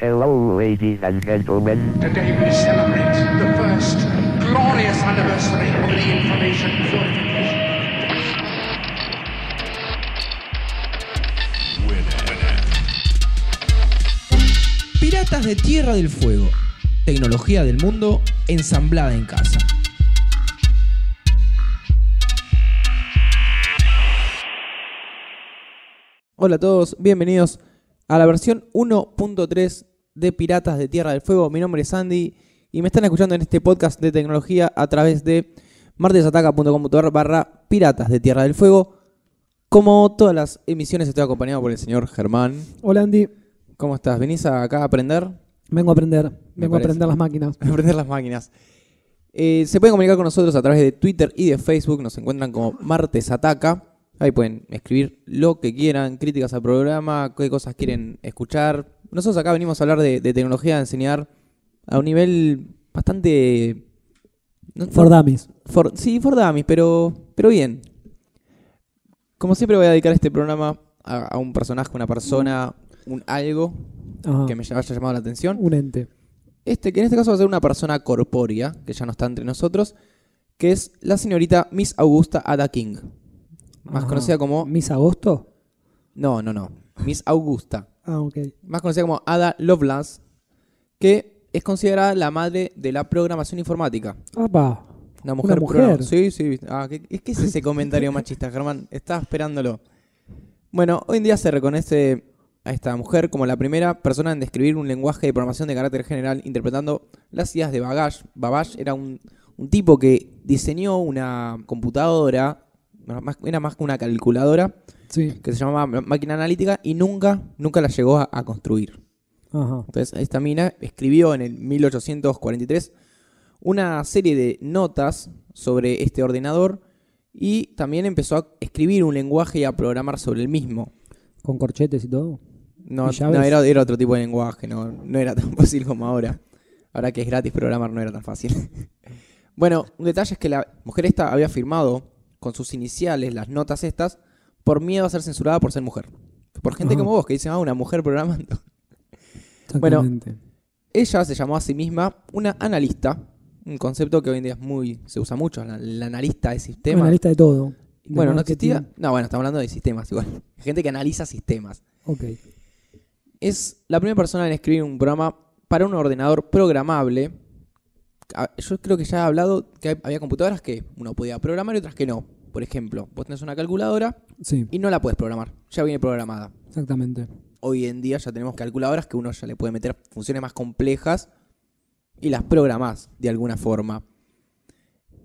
Hello, ladies and gentlemen. Today we celebrate the first glorious anniversary of the information purification. Piratas de Tierra del Fuego. Tecnología del mundo ensamblada en casa. Hola a todos, bienvenidos a la versión 1.3 de Piratas de Tierra del Fuego. Mi nombre es Andy y me están escuchando en este podcast de tecnología a través de martesataca.com.ar barra Piratas de Tierra del Fuego. Como todas las emisiones estoy acompañado por el señor Germán. Hola Andy, ¿Cómo estás? ¿Venís acá a aprender? vengo a aprender, vengo a aprender las máquinas. a aprender las máquinas. Eh, se pueden comunicar con nosotros a través de Twitter y de Facebook. Nos encuentran como Martes Ataca. Ahí pueden escribir lo que quieran, críticas al programa, qué cosas quieren escuchar. Nosotros acá venimos a hablar de, de tecnología, de enseñar a un nivel bastante... no- For Dummies. For- sí, for dummies, pero, pero bien. Como siempre voy a dedicar este programa a, a un personaje, una persona, un algo Ajá, que me haya llamado la atención. Un ente. Este, que en este caso va a ser una persona corpórea, que ya no está entre nosotros, que es la señorita Miss Augusta Ada King. Más Ajá. conocida como... ¿Miss Agosto? No, no, no. Miss Augusta. Ah, ok. Más conocida como Ada Lovelace, que es considerada la madre de la programación informática. Apa, Una mujer. mujer. programa- Sí, sí. Ah, ¿qué, es que es ese comentario machista, Germán? Estaba esperándolo. Bueno, hoy en día se reconoce a esta mujer como la primera persona en describir un lenguaje de programación de carácter general interpretando las ideas de Babbage. Babbage era un, un tipo que diseñó una computadora, más- era más que una calculadora, sí. que se llamaba máquina analítica y nunca, nunca la llegó a- a construir. Ajá. Entonces, esta mina escribió en el 1843 una serie de notas sobre este ordenador y también empezó a escribir un lenguaje y a programar sobre el mismo. Con corchetes y todo. No, ¿Y llaves? no, era, era otro tipo de lenguaje, no, no era tan fácil como ahora. Ahora que es gratis programar no era tan fácil. bueno, un detalle es que la mujer esta había firmado con sus iniciales las notas estas por miedo a ser censurada por ser mujer. Por gente Ajá. como vos que dicen, ah, una mujer programando. Bueno. Ella se llamó a sí misma una analista, un concepto que hoy en día es muy, se usa mucho, la, la analista de sistemas. Una lista de todo. De bueno, no existía. No, bueno, estamos hablando de sistemas igual. Gente que analiza sistemas. Ok. Es la primera persona en escribir un programa para un ordenador programable. Yo creo que ya he hablado que había computadoras que uno podía programar y otras que no. Por ejemplo, vos tenés una calculadora Sí, y no la puedes programar, ya viene programada. exactamente. Hoy en día ya tenemos calculadoras que uno ya le puede meter funciones más complejas y las programás de alguna forma.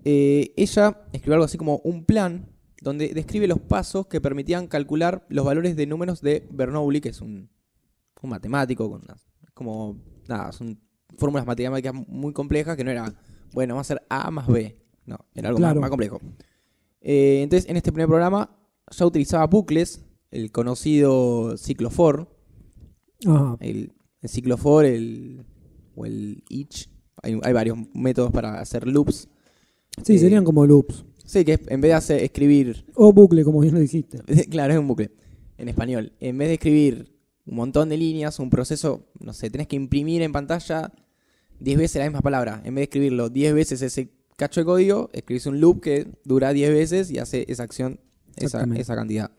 Eh, ella escribió algo así como un plan donde describe los pasos que permitían calcular los valores de números de Bernoulli, que es un, un matemático, con unas- como, nada, son fórmulas matemáticas muy complejas que no era, bueno, va a ser A más B, no, era algo más- Claro. más, complejo. Eh, entonces, en este primer programa ya utilizaba bucles, el conocido ciclo for, Ajá. el, el ciclo for, el, o el each. Hay, hay varios métodos para hacer loops. Sí, Eh, serían como loops. Sí, que en vez de hacer, escribir, O bucle, como bien lo dijiste. claro, es un bucle en español. En vez de escribir un montón de líneas, un proceso, no sé, tenés que imprimir en pantalla 10 veces la misma palabra. En vez de escribirlo 10 veces ese cacho de código, escribís un loop que dura 10 veces y hace esa acción, esa, esa cantidad.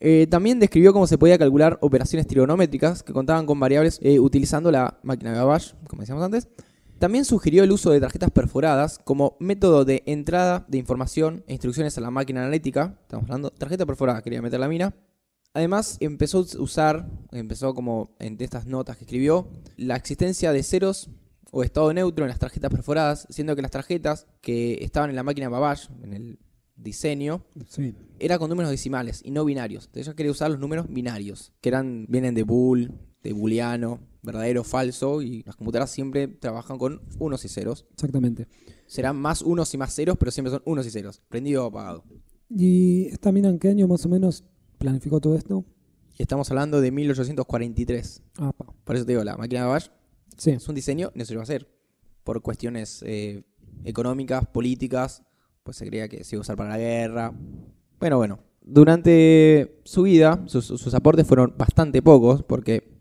Eh, también describió cómo se podía calcular operaciones trigonométricas que contaban con variables eh, utilizando la máquina de Babbage, como decíamos antes. También sugirió el uso de tarjetas perforadas como método de entrada de información e instrucciones a la máquina analítica. Estamos hablando tarjeta perforada, quería meter la mina. Además, empezó a usar, empezó como en estas notas que escribió, la existencia de ceros o estado neutro en las tarjetas perforadas, siendo que las tarjetas que estaban en la máquina Babbage, en el diseño, Sí. era con números decimales y no binarios. Entonces ella quería usar los números binarios, que eran vienen de bool, de booleano, verdadero, falso, y las computadoras siempre trabajan con unos y ceros. Exactamente. Serán más unos y más ceros, pero siempre son unos y ceros, prendido o apagado. ¿Y esta mina en qué año más o menos planificó todo esto? Y estamos hablando de 1843. Apa. Por eso te digo, la máquina de Babbage Sí. es un diseño, a hacer. Por cuestiones eh, económicas, políticas, pues se creía que se iba a usar para la guerra. Bueno, bueno. Durante su vida, sus, sus aportes fueron bastante pocos, porque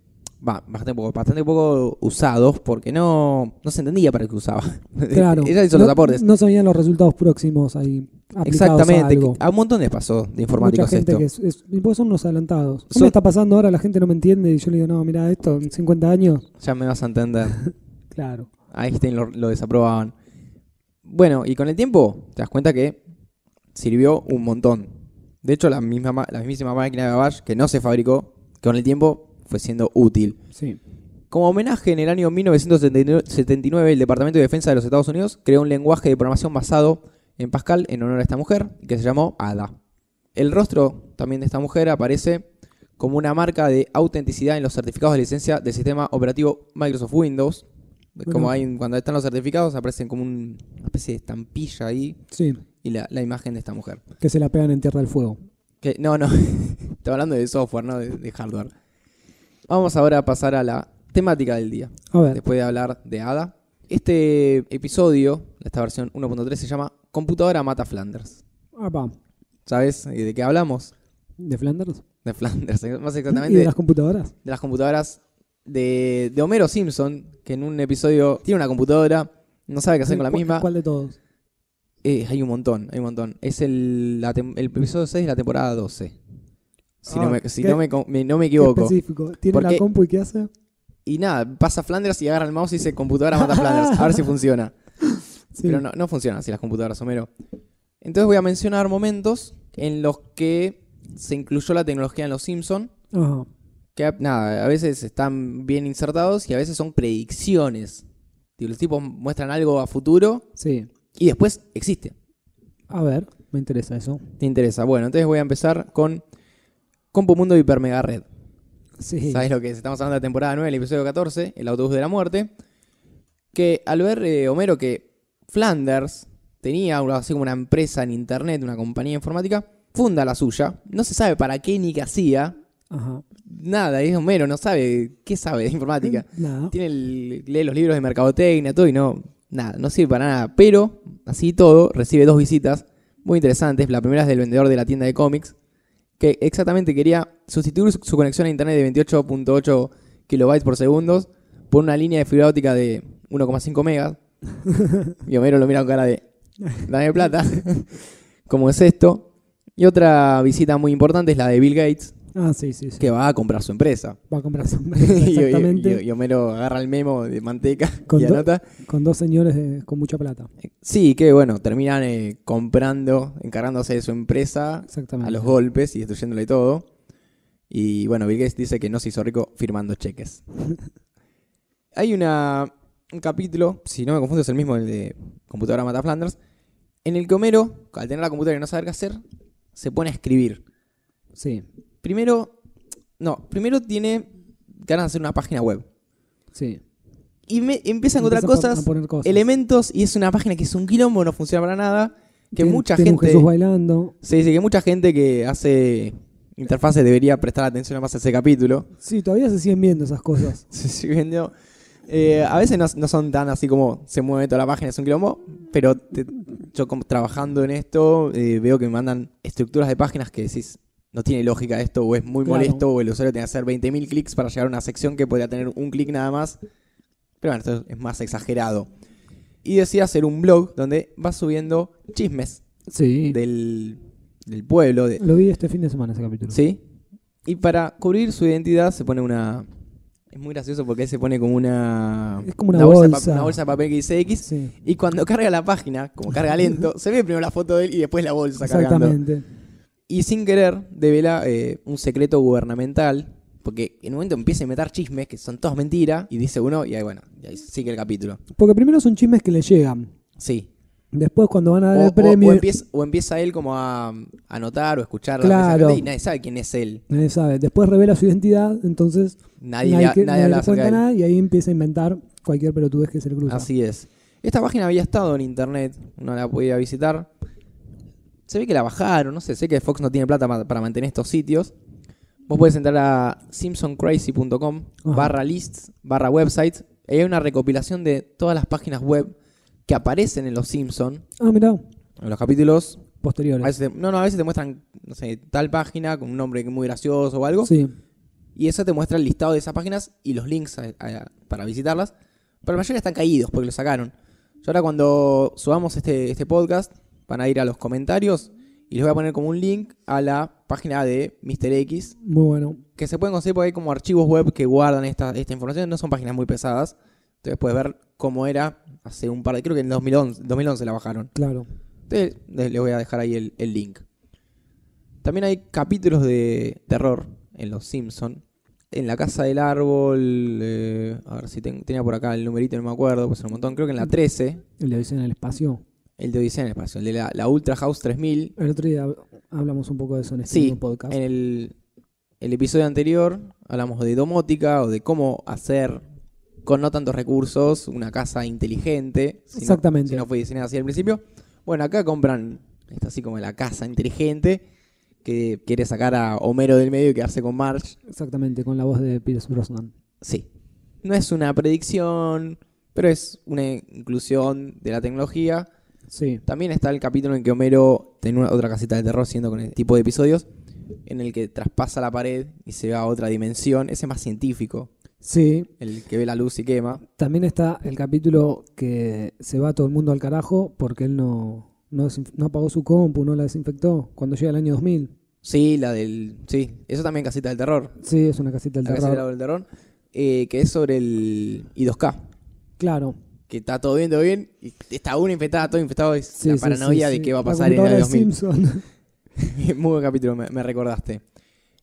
va, bastante poco, bastante poco usados porque no, no se entendía para qué usaba. Claro. Ella hizo no, los aportes. No sabían los resultados próximos ahí. aplicados Exactamente. A, algo. A un montón les pasó de informáticos Mucha gente esto. que es, es- y pues son unos adelantados. ¿Qué Son- me está pasando ahora? La gente no me entiende y yo le digo, no, mira, esto en 50 años. Ya me vas a entender. Claro. A Einstein lo, lo desaprobaban. Bueno, y con el tiempo te das cuenta que sirvió un montón. De hecho, la, misma, ma- la mismísima máquina de Babbage, que no se fabricó, que con el tiempo fue siendo útil. Sí. Como homenaje, en el año 1979, el Departamento de Defensa de los Estados Unidos creó un lenguaje de programación basado en Pascal en honor a esta mujer, que se llamó Ada. El rostro también de esta mujer aparece como una marca de autenticidad en los certificados de licencia del sistema operativo Microsoft Windows. Como Bueno. hay, cuando están los certificados, aparecen como un- una especie de estampilla ahí Sí. y la, la imagen de esta mujer. Que se la pegan en Tierra del Fuego. Que, no, no, estoy hablando de software, no de, de hardware. Vamos ahora a pasar a la temática del día. A ver. Después de hablar de Ada. Este episodio, esta versión 1.3, se llama Computadora Mata Flanders. ¿Sabes de qué hablamos? ¿De Flanders? De Flanders, más ¿Y exactamente de las computadoras? de las computadoras de, de Homero Simpson, que en un episodio tiene una computadora, no sabe qué hacer con la ¿Cuál- misma. ¿Cuál de todos? Eh, hay un montón, hay un montón. Es el, la el episodio 6 de la temporada 12. Si, Ah, no, me, si no, me, no me equivoco. específico. ¿Tiene Porque- la compu y qué hace? Y nada, pasa Flanders y agarra el mouse y dice computadora mata Flanders. A ver si funciona. Sí. Pero no, no funciona así las computadoras, Homero. Entonces voy a mencionar momentos en los que se incluyó la tecnología en los Simpson Ajá. que nada, a veces están bien insertados y a veces son predicciones. Los tipos muestran algo a futuro Sí. y después existe. A ver, me interesa eso. ¿Te interesa? Bueno, entonces voy a empezar con Compo Mundo Hiper Mega Red. Sí. ¿Sabes lo que es? Estamos hablando de la temporada 9, el episodio 14, el autobús de la muerte. Que al ver eh, Homero que Flanders tenía así como una empresa en internet, una compañía informática, funda la suya. No se sabe para qué ni qué hacía. Ajá. Nada, es Homero, no sabe qué sabe de informática. Nada. Tiene el- lee los libros de mercadotecnia, todo y no, nada, no sirve para nada. Pero, así y todo, recibe dos visitas muy interesantes. La primera es del vendedor de la tienda de cómics, que exactamente quería sustituir su conexión a internet de 28.8 kilobytes por segundo por una línea de fibra óptica de 1,5 megas. Y Homero lo mira con cara de, dame plata. ¿Cómo es esto? Y otra visita muy importante es la de Bill Gates, Ah, sí, sí, sí. que va a comprar su empresa. Va a comprar su Y- y- Exactamente. Y, y Homero agarra el memo de manteca Con y do- anota. Con dos señores de- con mucha plata. Sí, que bueno, terminan eh, comprando, encargándose de su empresa Exactamente. a los golpes y destruyéndole todo. Y bueno, Bill Gates dice que no se hizo rico firmando cheques. Hay una, un capítulo, si no me confundo, es el mismo, el de Computadora Mata Flanders, en el que Homero, al tener la computadora y no saber qué hacer, se pone a escribir. Sí, Primero, no, primero tiene ganas de hacer una página web. sí. Y me, empieza a encontrar Empieza a cosas, poner cosas. elementos, y es una página que es un quilombo, no funciona para nada. Que mucha gente. Jesús bailando. Se dice que mucha gente que hace interfaces debería prestar atención más a ese capítulo. Sí, todavía se siguen viendo esas cosas. Se sigue viendo. Eh, a veces no, no son tan así como se mueve toda la página, es un quilombo, pero te- yo como trabajando en esto eh, veo que me mandan estructuras de páginas que decís, no tiene lógica esto, o es muy Claro. molesto, o el usuario tiene que hacer 20.000 clics para llegar a una sección que podría tener un clic nada más. Pero bueno, esto es más exagerado. Y decía hacer un blog donde va subiendo chismes Sí. del, del pueblo, de, Lo vi este fin de semana ese capítulo. ¿Sí? Y para cubrir su identidad se pone una... Es muy gracioso porque él se pone como una... Es como una bolsa. una bolsa de papel que dice X. Sí, Y cuando carga la página, como carga lento, se ve primero la foto de él y después la bolsa cargando. exactamente. Y sin querer devela eh, un secreto gubernamental. Porque en un momento empieza a meter chismes que son todos mentiras. Y dice uno, y ahí bueno, y ahí sigue el capítulo. Porque primero son chismes que le llegan. Sí. Después cuando van a dar O, el premio, o empieza, o empieza él como a anotar o escuchar la Claro. gente y nadie sabe quién es él. nadie sabe. Después revela su identidad, entonces Nadie, nadie, que- nadie le cuenta nada y ahí empieza a inventar cualquier pelotudez que se le cruza. Así es. Esta página había estado en internet, no la podía visitar. Se ve que la bajaron, no sé, sé que Fox no tiene plata para mantener estos sitios. Vos podés entrar a simpsoncrazy.com barra lists, barra websites. Y hay una recopilación de todas las páginas web que aparecen en los Simpsons. Ah, mirá, En los capítulos. A posteriores. veces te- no, no, a veces te muestran, no sé, tal página con un nombre muy gracioso o algo. Sí, Y eso te muestra el listado de esas páginas y los links a- a- para visitarlas. Pero la mayoría están caídos porque lo sacaron. Yo ahora cuando subamos este, este podcast van a ir a los comentarios y les voy a poner como un link a la página de Mr. X Muy bueno. que se pueden conseguir porque hay como archivos web que guardan esta, esta información. No son páginas muy pesadas. Entonces puedes ver cómo era hace un par de... Creo que en 2011, 2011 la bajaron. Claro. Entonces les voy a dejar ahí el, el link. También hay capítulos de terror en Los Simpson. En la casa del árbol, eh, a ver si ten- tenía por acá el numerito, no me acuerdo, pues un montón. Creo que en la 13, El de en el espacio. El de Odisea en el espacio, el de la, la Ultra House 3000. El otro día hab- hablamos un poco de eso en este Sí, podcast. en el, el episodio anterior hablamos de domótica o de cómo hacer con no tantos recursos una casa inteligente. si no- Exactamente. Si no fue diseñada así al principio. Bueno, acá compran esto así como la casa inteligente que quiere sacar a Homero del medio y quedarse con Marge. Exactamente, con la voz de Pierce Brosnan. Sí. No es una predicción, pero es una inclusión de la tecnología. Sí. También está el capítulo en que Homero tiene una- otra casita de terror, siendo con este tipo de episodios, en el que traspasa la pared y se va a otra dimensión. Ese es más científico, Sí. el que ve la luz y quema. También está el capítulo que se va todo el mundo al carajo porque él no, no, apagó su compu, no la desinfectó cuando llega el año 2000. Sí, la del. Sí, eso también casita del terror. Sí, es una casita del La casita terror. del terror. eh, que es sobre el I2K. Claro. Que está todo bien, todo bien. Y está uno infectado, todo infectado. Es Sí, la paranoia sí, de qué va a pasar en el año computadora de 2000. Simpson. Muy buen capítulo, me, me recordaste.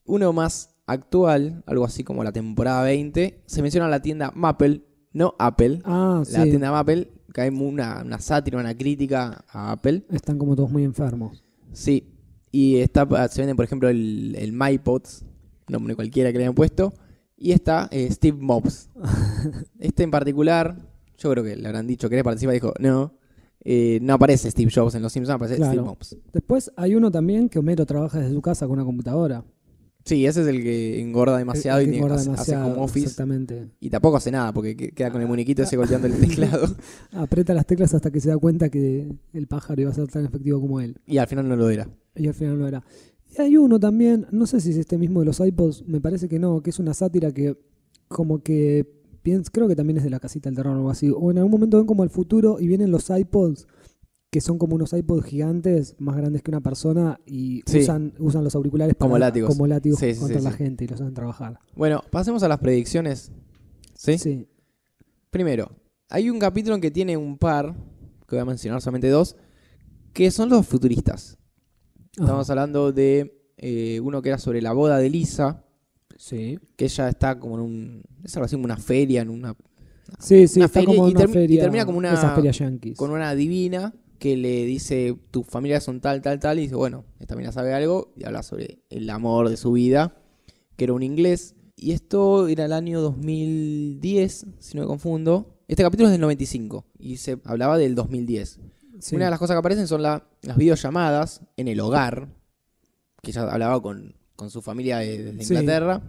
Uno más actual, algo así como la temporada 20, se menciona la tienda Maple, no Apple. ah, La tienda Maple, que hay una, una sátira, una crítica a Apple. Están como todos muy enfermos. Sí. Y está, se venden, por ejemplo, el, el MyPods, nombre cualquiera que le hayan puesto. Y está eh, Steve Mobs. este en particular, yo creo que le habrán dicho, ¿querés participar? Dijo, no. Eh, no aparece Steve Jobs en Los Simpsons, aparece Claro. Steve Mobs. Después hay uno también que Homero trabaja desde su casa con una computadora. Sí, ese es el que engorda demasiado El- el y que tiene- engorda hace, hace demasiado, home office. Exactamente. Y tampoco hace nada porque que- queda con el muñequito ese golpeando el teclado. Aprieta las teclas hasta que se da cuenta que el pájaro iba a ser tan efectivo como él. Y al final no lo era. Y al final no era. Y hay uno también, no sé si es este mismo de los iPods, me parece que no, que es una sátira que como que pienso, creo que también es de la casita del terror o algo así. O en algún momento ven como al futuro y vienen los iPods, que son como unos iPods gigantes, más grandes que una persona, y Sí. usan, usan los auriculares Como látigos. como látigos Sí, sí, contra la gente y los hacen trabajar. Bueno, pasemos a las predicciones. ¿Sí? Sí. Primero, hay un capítulo en que tiene un par, que voy a mencionar solamente dos, que son los futuristas. Estamos hablando de eh, uno que era sobre la boda de Lisa, sí. que ella está como en un. Es algo así como una feria, en una, Sí, sí, Una está feria como y una termina como una- Esas ferias yankees. con una divina que le dice: Tu familia son tal, tal, tal. Y dice: Bueno, esta mina sabe algo. Y habla sobre el amor de su vida, que era un inglés. Y esto era el año 2010, si no me confundo. Este capítulo es del 95 y se hablaba del 2010. Sí. Una de las cosas que aparecen son la- las videollamadas en el hogar, que ella hablaba con, con su familia de- Sí. Inglaterra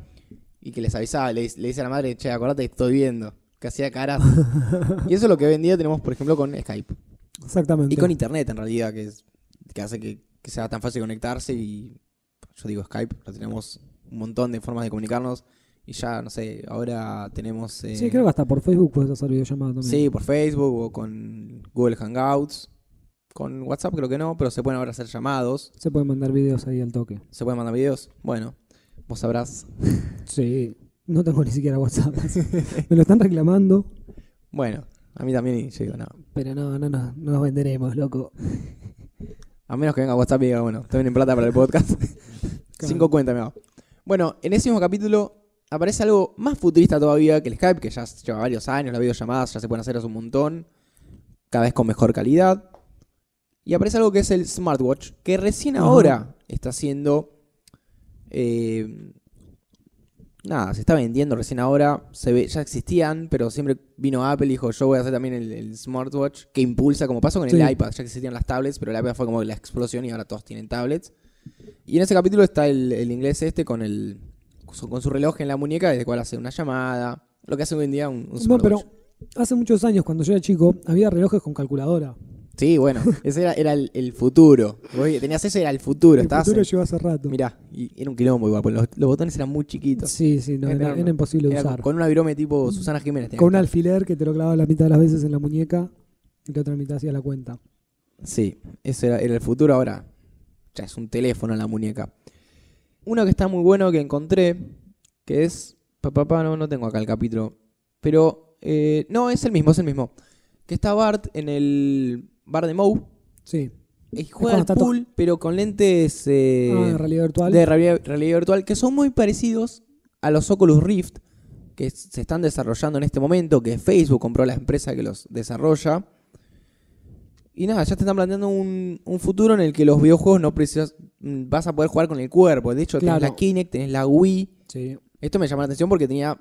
y que les avisaba, le, le dice a la madre, che, acordate estoy viendo, que hacía caras. y eso es lo que hoy en día tenemos, por ejemplo, con Skype. Exactamente. Y con Internet, en realidad, que, es, que hace que, que sea tan fácil conectarse y yo digo Skype, ya tenemos un montón de formas de comunicarnos y ya, no sé, ahora tenemos... eh, Sí, creo que hasta por Facebook puedes hacer videollamadas también. Sí, por Facebook o con Google Hangouts. Con WhatsApp creo que no, pero se pueden ahora hacer llamados. Se pueden mandar videos ahí al toque. Se pueden mandar videos. Bueno, vos sabrás. Sí. No tengo ni siquiera WhatsApp. Me lo están reclamando. Bueno, a mí también y yo digo, no. Pero no, no, no, no nos venderemos, loco. A menos que venga WhatsApp y diga, bueno, estoy en plata para el podcast. Cinco cuentas me hago. Bueno, en ese mismo capítulo aparece algo más futurista todavía que el Skype, que ya lleva varios años, las videollamadas ya se pueden hacer hace un montón, cada vez con mejor calidad. Y aparece algo que es el smartwatch, que recién Ajá. ahora está siendo... eh, nada, se está vendiendo recién ahora, se ve, ya existían, pero siempre vino Apple y dijo, yo voy a hacer también el, el smartwatch, que impulsa, como pasó con Sí. el iPad, ya existían las tablets, pero el iPad fue como la explosión y ahora todos tienen tablets. Y en ese capítulo está el, el inglés este con el con su reloj en la muñeca, desde el cual hace una llamada, lo que hace hoy en día un, un No, smartwatch. pero hace muchos años, cuando yo era chico, había relojes con calculadora. Sí, bueno, ese era, era el, el futuro. Vos tenías eso, era el futuro. El estabas futuro en- llegó hace rato. Mirá, y era un quilombo igual, porque los, los botones eran muy chiquitos. Sí, sí, no, era, Era- era imposible de usar. Con una virome tipo Susana Jiménez. Con un alfiler que te lo clavaba la mitad de las veces en la muñeca y la otra mitad hacía la cuenta. Sí, ese era, el futuro ahora. Ya es un teléfono en la muñeca. Uno que está muy bueno que encontré, que es... Papá, no, no tengo acá el capítulo. Pero, eh, no, es el mismo, es el mismo. Que está Bart en el bar de Moe. Sí. Y juega al pool, pero con lentes... eh, ah, de realidad virtual. de realidad, realidad virtual que son muy parecidos a los Oculus Rift que se están desarrollando en este momento, que Facebook compró la empresa que los desarrolla. Y nada, ya te están planteando un, un futuro en el que los videojuegos no precisas, mm, vas a poder jugar con el cuerpo. De hecho, tenés Claro. la Kinect, tenés la Wii. Sí. Esto me llamó la atención porque tenía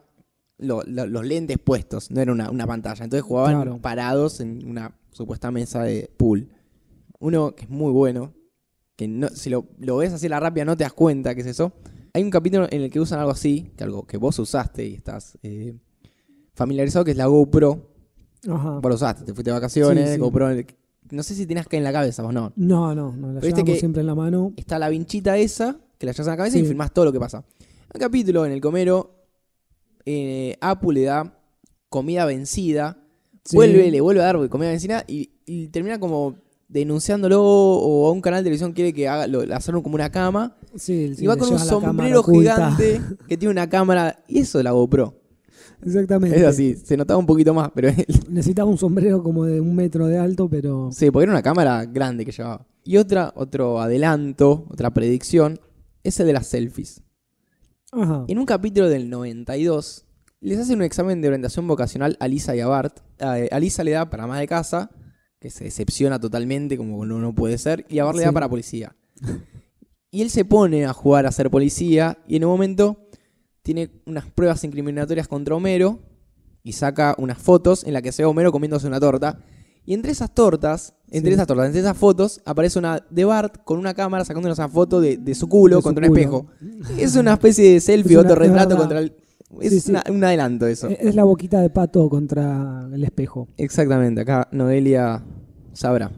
lo- lo- los lentes puestos, no era una, una pantalla. Entonces jugaban Claro. parados en una supuesta mesa de pool. Uno que es muy bueno, que no, si lo, lo ves así la rápida no te das cuenta que es eso. Hay un capítulo en el que usan algo así, que algo que vos usaste y estás eh, familiarizado, que es la GoPro. Ajá. Vos lo usaste, te fuiste de vacaciones, Sí, sí. GoPro. No sé si tenías que en la cabeza o no. No, no, no, la llevamos que- siempre en la mano. Está la vinchita esa, que la llevas en la cabeza Sí. y filmás todo lo que pasa. Un capítulo en el comero, eh, Apu le da comida vencida, Sí. vuelve, le vuelve a dar comida vencida y, y termina como denunciándolo o a un canal de televisión quiere que haga lo, hacerlo como una cama Sí, y va con un sombrero gigante que tiene una cámara y eso la GoPro. Exactamente. Es así, se notaba un poquito más, pero Necesitaba un sombrero como de un metro de alto, pero. sí, porque era una cámara grande que llevaba. Y otra, otro adelanto, otra predicción, es el de las selfies. Ajá. En un capítulo del 92, les hacen un examen de orientación vocacional a Lisa y a Bart. A, Lisa le da para más de casa, que se decepciona totalmente, como no, no puede ser, y a Bart le da para policía. Y él se pone a jugar a ser policía, y en un momento tiene unas pruebas incriminatorias contra Homero, y saca unas fotos en las que se ve a Homero comiéndose una torta. Y entre esas tortas, entre Sí. esas tortas, entre esas fotos, aparece una de Bart con una cámara sacando una foto de, de su culo De su contra un espejo. Es una especie de selfie, Es una- otro retrato contra el. Es Sí, sí. una- un adelanto eso. Es la boquita de pato contra el espejo. Exactamente, acá Noelia sabrá.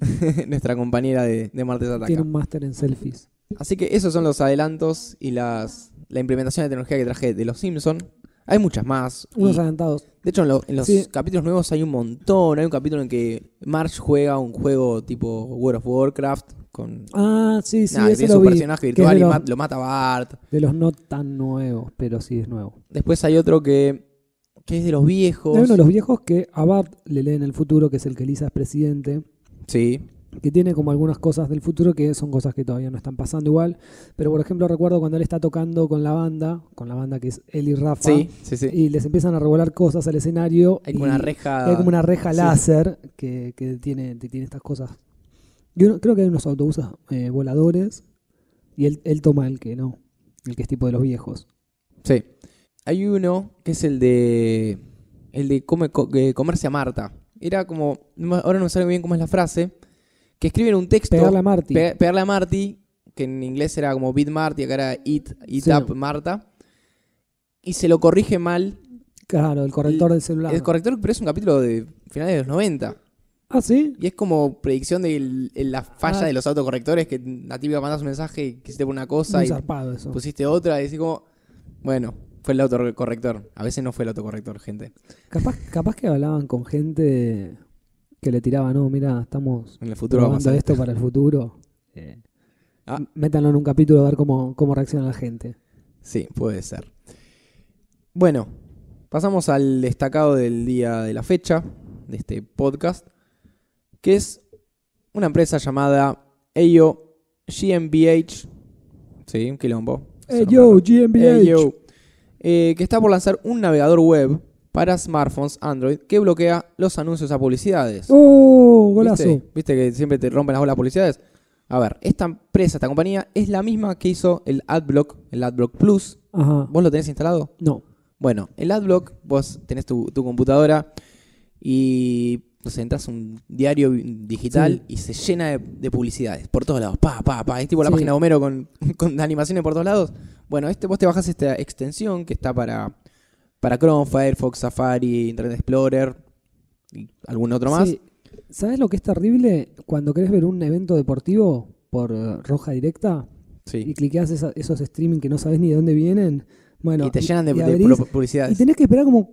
Nuestra compañera de, de Martes Ataca. Tiene un máster en selfies. Así que esos son los adelantos y las la implementación de tecnología que traje de los Simpson. Hay muchas más. Unos adelantados. de hecho, en, lo- en los Sí. capítulos nuevos hay un montón. Hay un capítulo en que Marge juega un juego tipo World of Warcraft con Ah, sí, sí, ese tiene lo su vi. personaje virtual y los, mat- lo mata Bart. de los no tan nuevos, pero sí es nuevo. Después hay otro que, que es de los viejos. Hay uno de los viejos que a Bart le lee en el futuro, que es el que Lisa es presidente, Sí, que tiene como algunas cosas del futuro que son cosas que todavía no están pasando igual. Pero por ejemplo, recuerdo cuando él está tocando con la banda, con la banda que es él y Rafa, sí, sí, sí. y les empiezan a revolar cosas al escenario. Hay como una reja. Hay como una reja láser que, que tiene, que tiene estas cosas. Yo creo que hay unos autobuses eh, voladores y él, él toma el que no, el que es tipo de los viejos. Sí. Hay uno que es el de. El de come, comerse a Marta. Era como. Ahora no me sale bien cómo es la frase. Que escriben un texto. Pegarle a Marty. pe- pegarle a Marty. Que en inglés era como Beat Marty. Acá era Eat, eat Sí. Up Marta. Y se lo corrige mal. Claro, el corrector del celular. El corrector, pero es un capítulo de finales de los 90. Ah, sí. Y es como predicción de la falla Ah. de los autocorrectores. Que la típica mandas un mensaje y quisiste poner una cosa Muy y zarpado eso. pusiste otra. Y decís como. Bueno, fue el autocorrector. A veces no fue el autocorrector, gente. Capaz, capaz que hablaban con gente que le tiraba, no, mira, estamos En el futuro va a probando pasar esto para el futuro. Eh, Ah. Métanlo en un capítulo a ver cómo, cómo reacciona la gente. Sí, puede ser. Bueno, pasamos al destacado del día de la fecha de este podcast, que es una empresa llamada AO GmbH. Sí, un quilombo. GmbH. Eh, que está por lanzar un navegador web para smartphones Android que bloquea los anuncios a publicidades. ¡Oh, golazo! ¿Viste? ¿Viste que siempre te rompen las bolas publicidades? A ver, esta empresa, esta compañía, es la misma que hizo el AdBlock, el AdBlock Plus. Ajá. ¿Vos lo tenés instalado? No. Bueno, el AdBlock, vos tenés tu, tu computadora y sé, entras a un diario digital y se llena de, de publicidades por todos lados. Pa, pa, pa. Es tipo la Sí. página de Homero con, con animaciones por todos lados. Bueno, este, vos te bajás esta extensión que está para, para Chrome, Firefox, Safari, Internet Explorer y algún otro más. Sí. ¿Sabes lo que es terrible? Cuando querés ver un evento deportivo por eh, roja directa y cliqueas esos streaming que no sabes ni de dónde vienen. Bueno, y te llenan de, y abrís, publicidades. Y tenés que esperar como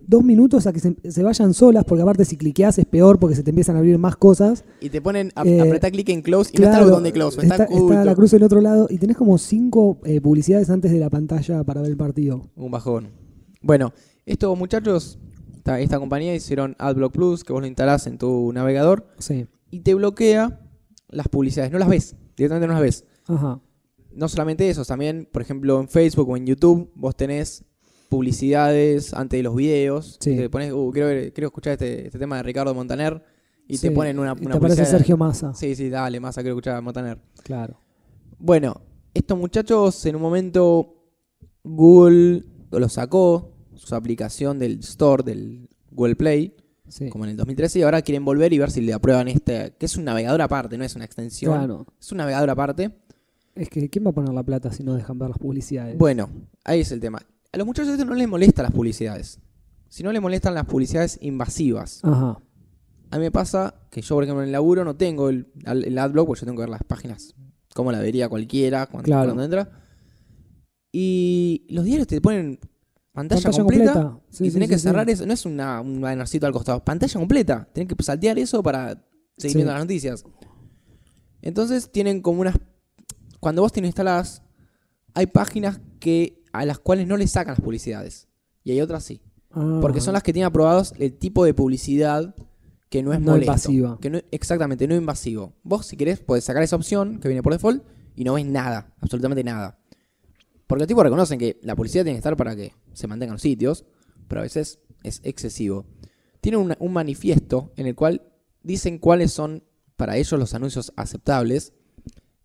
dos minutos a que se, se vayan solas, porque aparte si cliqueas es peor porque se te empiezan a abrir más cosas. Y te ponen, a, Eh, apretá clic en close y no está el botón de close, está, está, está la cruz en otro lado y tenés como cinco eh, publicidades antes de la pantalla para ver el partido. Un bajón. Bueno, estos muchachos, esta, esta compañía hicieron AdBlock Plus, que vos lo instalás en tu navegador Sí. y te bloquea las publicidades. No las ves, directamente no las ves. Ajá. No solamente eso, también, por ejemplo, en Facebook o en YouTube, vos tenés publicidades antes de los videos. Sí. Te pones, uh, quiero, quiero escuchar este, este tema de Ricardo Montaner. Y Sí, te ponen una, y una te aparece publicidad. Sergio Massa. Sí, sí, dale, más quiero escuchar a Montaner. Claro. Bueno, estos muchachos en un momento Google lo sacó, su aplicación del Store, del Google Play, Sí. como en el 2013, y ahora quieren volver y ver si le aprueban este, que es un navegador aparte, no es una extensión. Claro. Es un navegador aparte. Es que ¿quién va a poner la plata si no dejan ver las publicidades? Bueno, ahí es el tema. A los muchachos estos no les molestan las publicidades. Si no les molestan las publicidades invasivas. Ajá. A mí me pasa que yo, por ejemplo, en el laburo no tengo el, el adblock, porque yo tengo que ver las páginas como la vería cualquiera cuando, Claro. cuando entra. Y los diarios te ponen pantalla, Pantalla completa, completa. Sí, y tenés sí, que sí. cerrar eso. No es una, un bannercito al costado, pantalla completa. Tenés que saltear eso para seguir viendo las noticias. Entonces tienen como unas... Cuando vos tienes instaladas, hay páginas que a las cuales no le sacan las publicidades. Y hay otras sí. Ah. Porque son las que tienen aprobados el tipo de publicidad que no es No molesto. invasiva. Que no, exactamente, no invasivo. Vos, si querés, podés sacar esa opción que viene por default y no ves nada, absolutamente nada. Porque los tipos reconocen que la publicidad tiene que estar para que se mantengan los sitios, pero a veces es excesivo. Tienen un manifiesto en el cual dicen cuáles son para ellos los anuncios aceptables,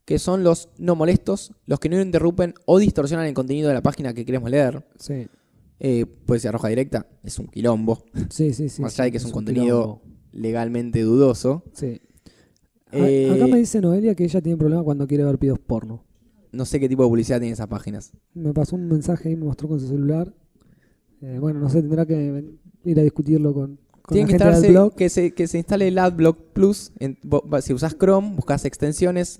que son los no molestos, los que no interrumpen o distorsionan el contenido de la página que queremos leer. Sí. Eh, puede ser roja directa, es un quilombo, Sí, sí, sí. Más allá de que es un contenido- quilombo. legalmente dudoso. Sí. Eh, Acá me dice Noelia que ella tiene problema cuando quiere ver videos porno. No sé qué tipo de publicidad tienen esas páginas. Me pasó un mensaje y me mostró con su celular. Eh, bueno, no sé, tendrá que ir a discutirlo con, la que blog. que se, que se instale el AdBlock Plus. En- si usas Chrome, buscas extensiones,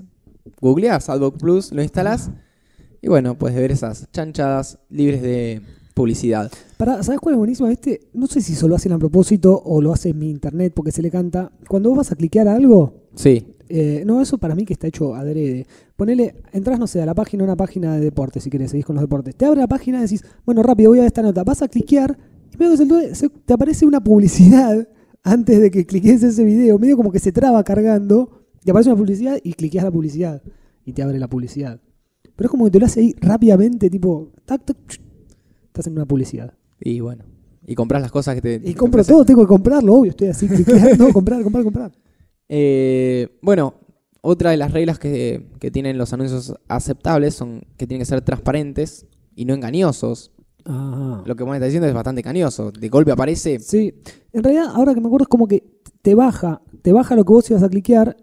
googleás AdBlock Plus, lo instalás y bueno, puedes ver esas chanchadas libres de publicidad. ¿sabes cuál es buenísimo este? No sé si solo hacen a propósito o lo hace en mi internet porque se le canta. Cuando vos vas a cliquear algo, Sí, eh, no, eso para mí que está hecho adrede. Ponele, entras, no sé, a la página, una página de deportes, si querés, seguís con los deportes. Te abre la página y decís, bueno, rápido, voy a ver esta nota. Vas a cliquear y medio que se- te aparece una publicidad antes de que cliques ese video. Medio como que se traba cargando, te aparece una publicidad y cliqueas la publicidad y te abre la publicidad. Pero es como que te lo hace ahí rápidamente, tipo, tac, tac, ch, estás en una publicidad. y bueno. Y compras las cosas que te... Y compro todo, tengo que comprarlo, obvio, estoy así cliqueando, comprar, comprar, comprar. Eh, bueno, otra de las reglas que, que tienen los anuncios aceptables son que tienen que ser transparentes y no engañosos. Ajá. Lo que vos me estás diciendo es bastante engañoso. De golpe aparece Sí, en realidad ahora que me acuerdo es como que te baja, te baja lo que vos ibas a cliquear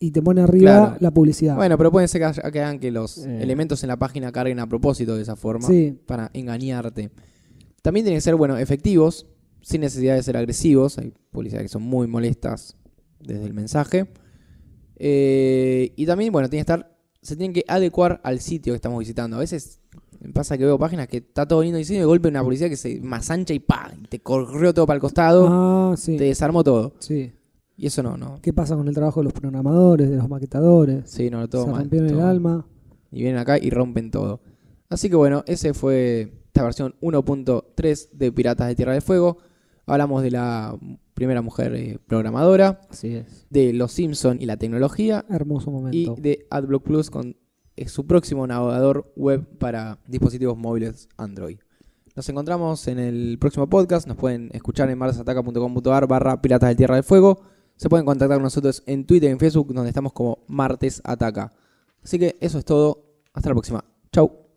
y te pone arriba Claro. la publicidad. Bueno, pero pueden ser que, haya- que hagan que los Eh. elementos en la página carguen a propósito de esa forma Sí. para engañarte. También tienen que ser, bueno, efectivos, sin necesidad de ser agresivos. Hay publicidades que son muy molestas desde el mensaje. Eh, y también, bueno, tiene que estar, se tienen que adecuar al sitio que estamos visitando. A veces me pasa que veo páginas que está todo lindo diseño y de golpe una publicidad que se más ancha y pa, y te corrió todo para el costado, Ah, sí. te desarmó todo. sí. Y eso no, no. ¿Qué pasa con el trabajo de los programadores, de los maquetadores? Sí, no, todo Se mal, rompieron el todo mal. alma. Y vienen acá y rompen todo. Así que bueno, ese fue esta versión 1.3 de Piratas de Tierra del Fuego. Hablamos de la primera mujer eh, programadora, Así es. de Los Simpson y la tecnología, Hermoso y momento. de AdBlock Plus con eh, su próximo navegador web para dispositivos móviles Android. Nos encontramos en el próximo podcast. Nos pueden escuchar en martesataca.com.ar barra Piratas de Tierra del Fuego. Se pueden contactar con nosotros en Twitter y en Facebook, donde estamos como Martes Ataca. Así que eso es todo. Hasta la próxima. Chau.